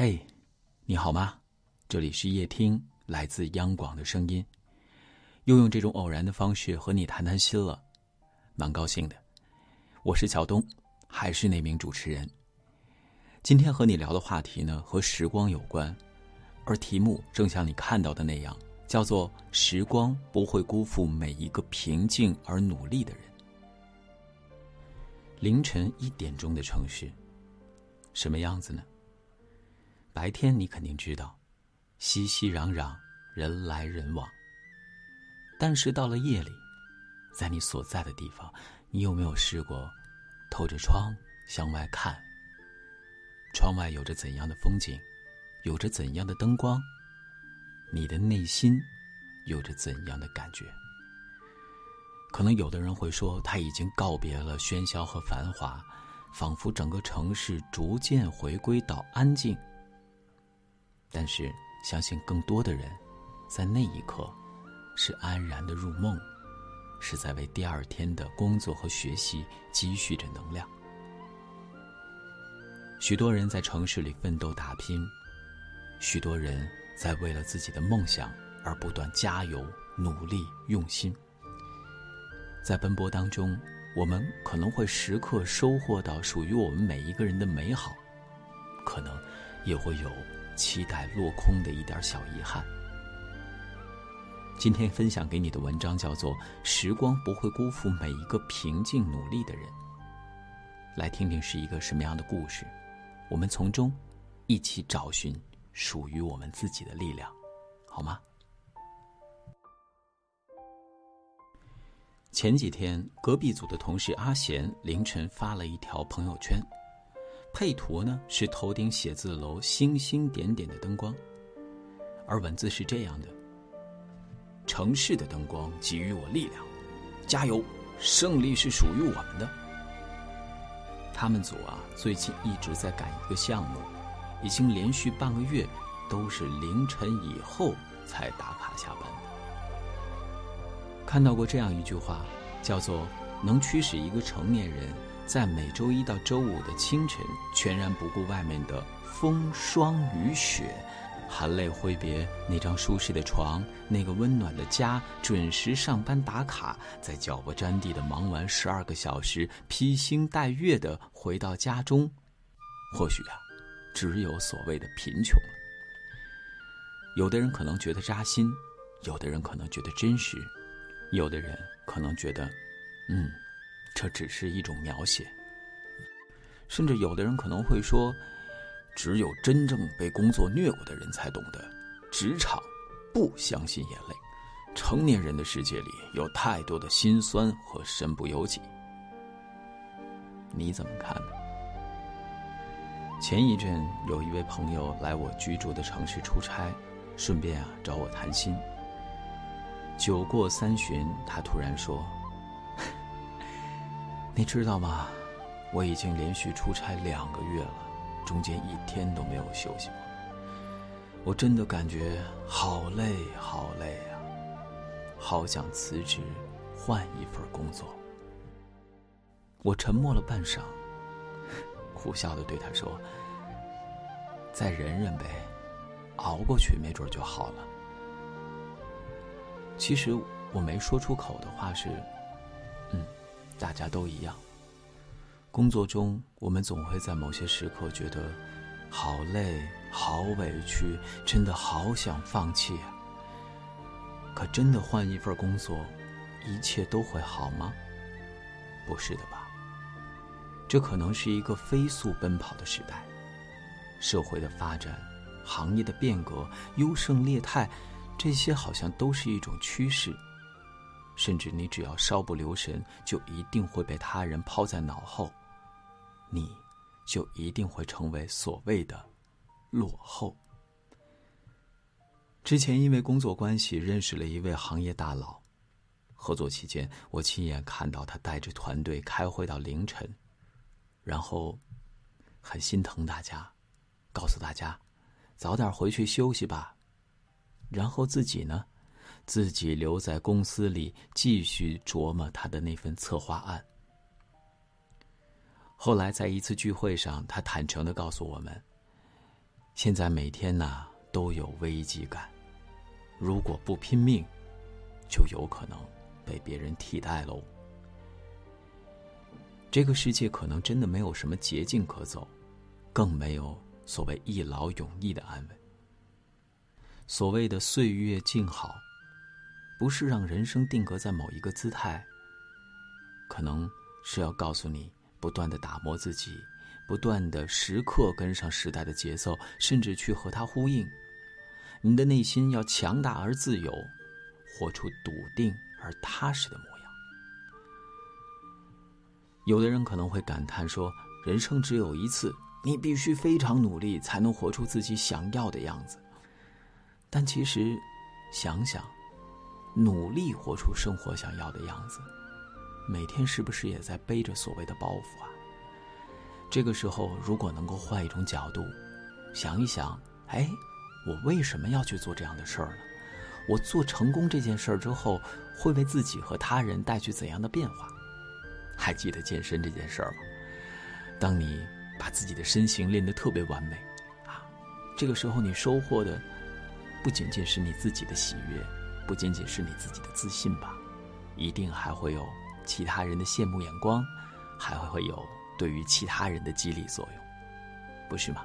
嘿，你好吗？这里是夜听，来自央广的声音，又用这种偶然的方式和你谈谈心了，蛮高兴的。我是小东，还是那名主持人。今天和你聊的话题呢，和时光有关，而题目正像你看到的那样，叫做“时光不会辜负每一个平静而努力的人”。凌晨一点钟的城市，什么样子呢？白天你肯定知道，熙熙攘攘，人来人往。但是到了夜里，在你所在的地方，你有没有试过透着窗向外看？窗外有着怎样的风景，有着怎样的灯光？你的内心有着怎样的感觉？可能有的人会说，他已经告别了喧嚣和繁华，仿佛整个城市逐渐回归到安静。但是，相信更多的人，在那一刻，是安然的入梦，是在为第二天的工作和学习积蓄着能量。许多人在城市里奋斗打拼，许多人在为了自己的梦想而不断加油、努力、用心。在奔波当中，我们可能会时刻收获到属于我们每一个人的美好，可能也会有期待落空的一点小遗憾。今天分享给你的文章叫做《时光不会辜负每一个平静努力的人》，来听听是一个什么样的故事，我们从中一起找寻属于我们自己的力量，好吗？前几天，隔壁组的同事阿贤凌晨发了一条朋友圈，配图呢是头顶写字楼星星点点的灯光，而文字是这样的：“城市的灯光给予我力量，加油，胜利是属于我们的。”他们组啊，最近一直在赶一个项目，已经连续半个月都是凌晨以后才打卡下班的。看到过这样一句话，叫做“能驱使一个成年人在每周一到周五的清晨，全然不顾外面的风霜雨雪，含泪挥别那张舒适的床，那个温暖的家，准时上班打卡，在脚不沾地的忙完十二个小时，披星戴月的回到家中，或许啊，只有所谓的贫穷了。有的人可能觉得扎心，有的人可能觉得真实。有的人可能觉得，嗯，这只是一种描写。甚至有的人可能会说，只有真正被工作虐过的人才懂得，职场不相信眼泪，成年人的世界里有太多的辛酸和身不由己。你怎么看呢？前一阵有一位朋友来我居住的城市出差，顺便啊找我谈心。酒过三巡，他突然说：“你知道吗？我已经连续出差两个月了，中间一天都没有休息过。我真的感觉好累，好累啊！好想辞职，换一份工作。”我沉默了半晌，苦笑的对他说：“再忍忍呗，熬过去，没准就好了。”其实我没说出口的话是，嗯，大家都一样。工作中，我们总会在某些时刻觉得好累、好委屈，真的好想放弃。可真的换一份工作，一切都会好吗？不是的吧。这可能是一个飞速奔跑的时代，社会的发展，行业的变革，优胜劣汰。这些好像都是一种趋势，甚至你只要稍不留神，就一定会被他人抛在脑后，你就一定会成为所谓的落后。之前因为工作关系认识了一位行业大佬，合作期间我亲眼看到他带着团队开会到凌晨，然后很心疼大家，告诉大家早点回去休息吧。然后自己呢，自己留在公司里继续琢磨他的那份策划案。后来在一次聚会上，他坦诚的告诉我们：“现在每天呐都有危机感，如果不拼命，就有可能被别人替代喽。这个世界可能真的没有什么捷径可走，更没有所谓一劳永逸的安稳。所谓的岁月静好，不是让人生定格在某一个姿态，可能是要告诉你，不断的打磨自己，不断的时刻跟上时代的节奏，甚至去和它呼应。你的内心要强大而自由，活出笃定而踏实的模样。有的人可能会感叹说：“人生只有一次，你必须非常努力才能活出自己想要的样子。”但其实，想想，努力活出生活想要的样子，每天是不是也在背着所谓的包袱啊？这个时候，如果能够换一种角度，想一想，哎，我为什么要去做这样的事儿呢？我做成功这件事儿之后，会为自己和他人带去怎样的变化？还记得健身这件事儿吗？当你把自己的身形练得特别完美，啊，这个时候你收获的不仅仅是你自己的喜悦，不仅仅是你自己的自信吧，一定还会有其他人的羡慕眼光，还会有对于其他人的激励作用，不是吗？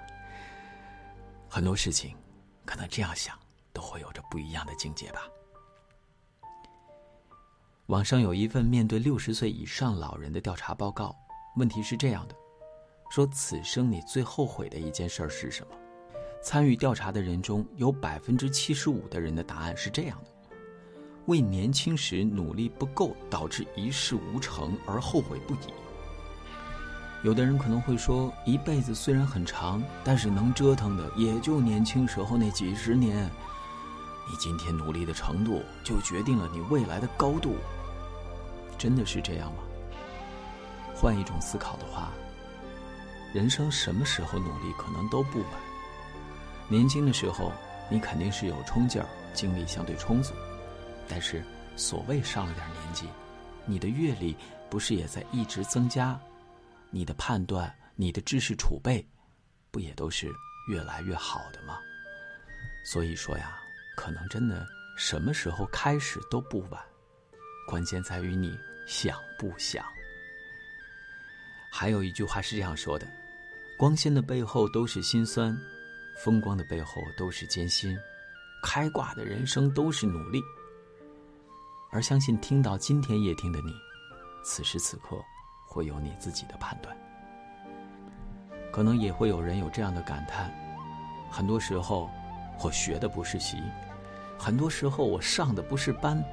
很多事情，可能这样想，都会有着不一样的境界吧。网上有一份面对六十岁以上老人的调查报告，问题是这样的：说此生你最后悔的一件事是什么？参与调查的人中有百分之七十五的人的答案是这样的：为年轻时努力不够导致一事无成而后悔不已。有的人可能会说，一辈子虽然很长，但是能折腾的也就年轻时候那几十年。你今天努力的程度，就决定了你未来的高度。真的是这样吗？换一种思考的话，人生什么时候努力可能都不晚。年轻的时候，你肯定是有冲劲儿，精力相对充足。但是，所谓上了点年纪，你的阅历不是也在一直增加？你的判断、你的知识储备，不也都是越来越好的吗？所以说呀。可能真的什么时候开始都不晚，关键在于你想不想。还有一句话是这样说的：光鲜的背后都是辛酸，风光的背后都是艰辛，开挂的人生都是努力。而相信听到今天夜听的你，此时此刻会有你自己的判断。可能也会有人有这样的感叹：很多时候。我学的不是习，很多时候我上的不是班，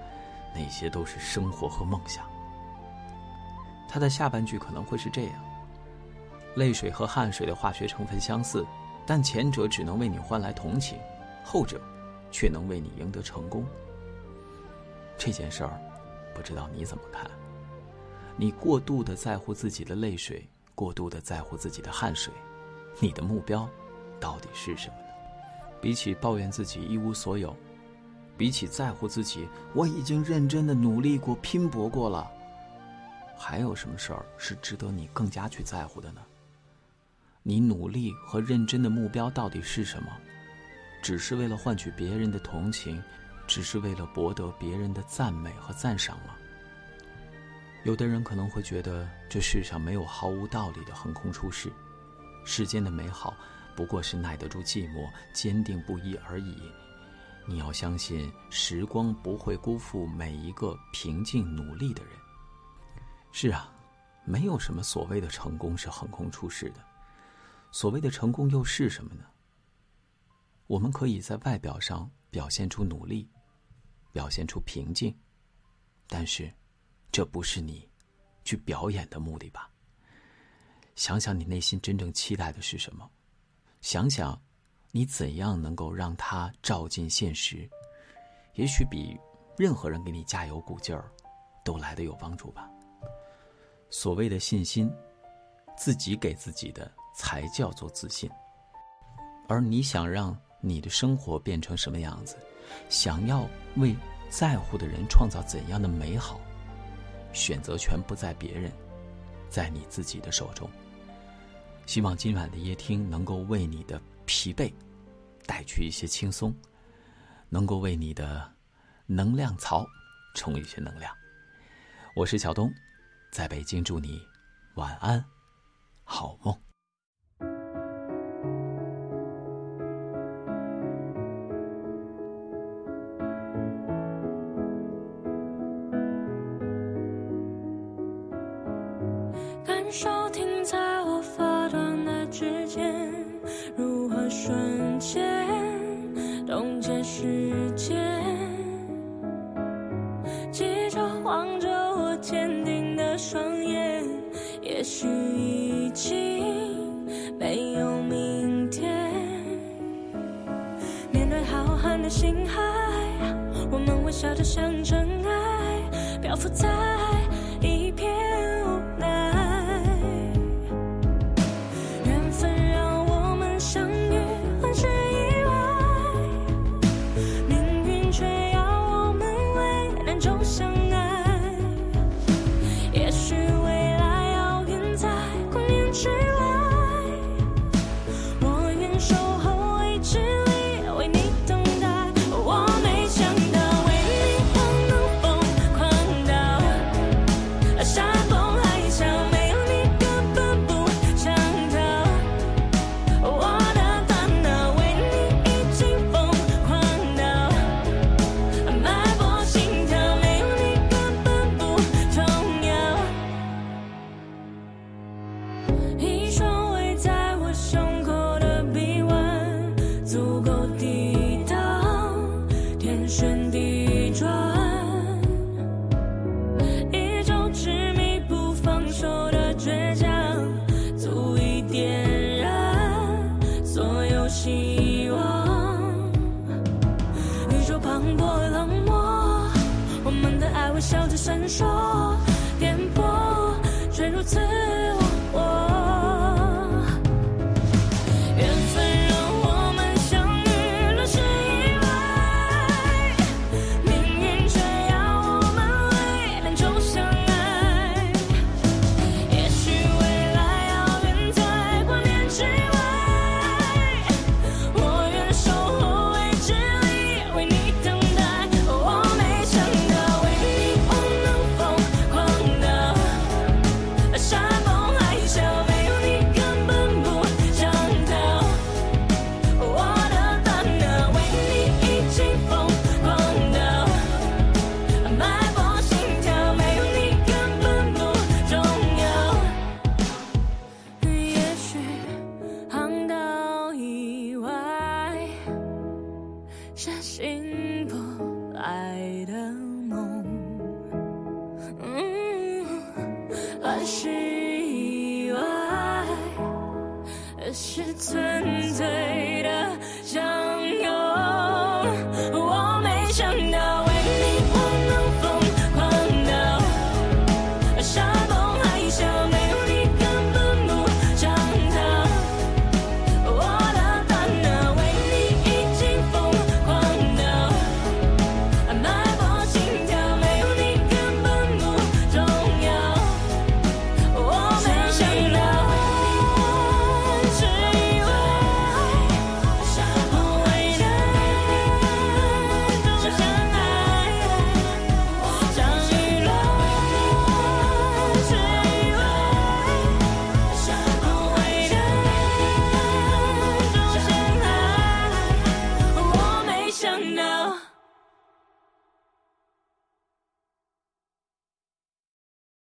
那些都是生活和梦想。他的下半句可能会是这样：泪水和汗水的化学成分相似，但前者只能为你换来同情，后者却能为你赢得成功。这件事儿，不知道你怎么看？你过度的在乎自己的泪水，过度的在乎自己的汗水，你的目标到底是什么呢？比起抱怨自己一无所有，比起在乎自己，我已经认真的努力过、拼搏过了，还有什么事儿是值得你更加去在乎的呢？你努力和认真的目标到底是什么？只是为了换取别人的同情，只是为了博得别人的赞美和赞赏吗？有的人可能会觉得这世上没有毫无道理的横空出世，世间的美好。不过是耐得住寂寞、坚定不移而已。你要相信，时光不会辜负每一个平静努力的人。是啊，没有什么所谓的成功是横空出世的。所谓的成功又是什么呢？我们可以在外表上表现出努力，表现出平静，但是，这不是你去表演的目的吧？想想你内心真正期待的是什么？想想，你怎样能够让它照进现实？也许比任何人给你加油鼓劲儿，都来得有帮助吧。所谓的信心，自己给自己的才叫做自信。而你想让你的生活变成什么样子，想要为在乎的人创造怎样的美好选择权不在别人在你自己的手中。希望今晚的夜听能够为你的疲惫带去一些轻松能够为你的能量槽充一些能量。我是小东在北京祝你晚安好梦。许已经没有明天，面对浩瀚的星海，我们微笑着像尘埃，漂浮在。闪烁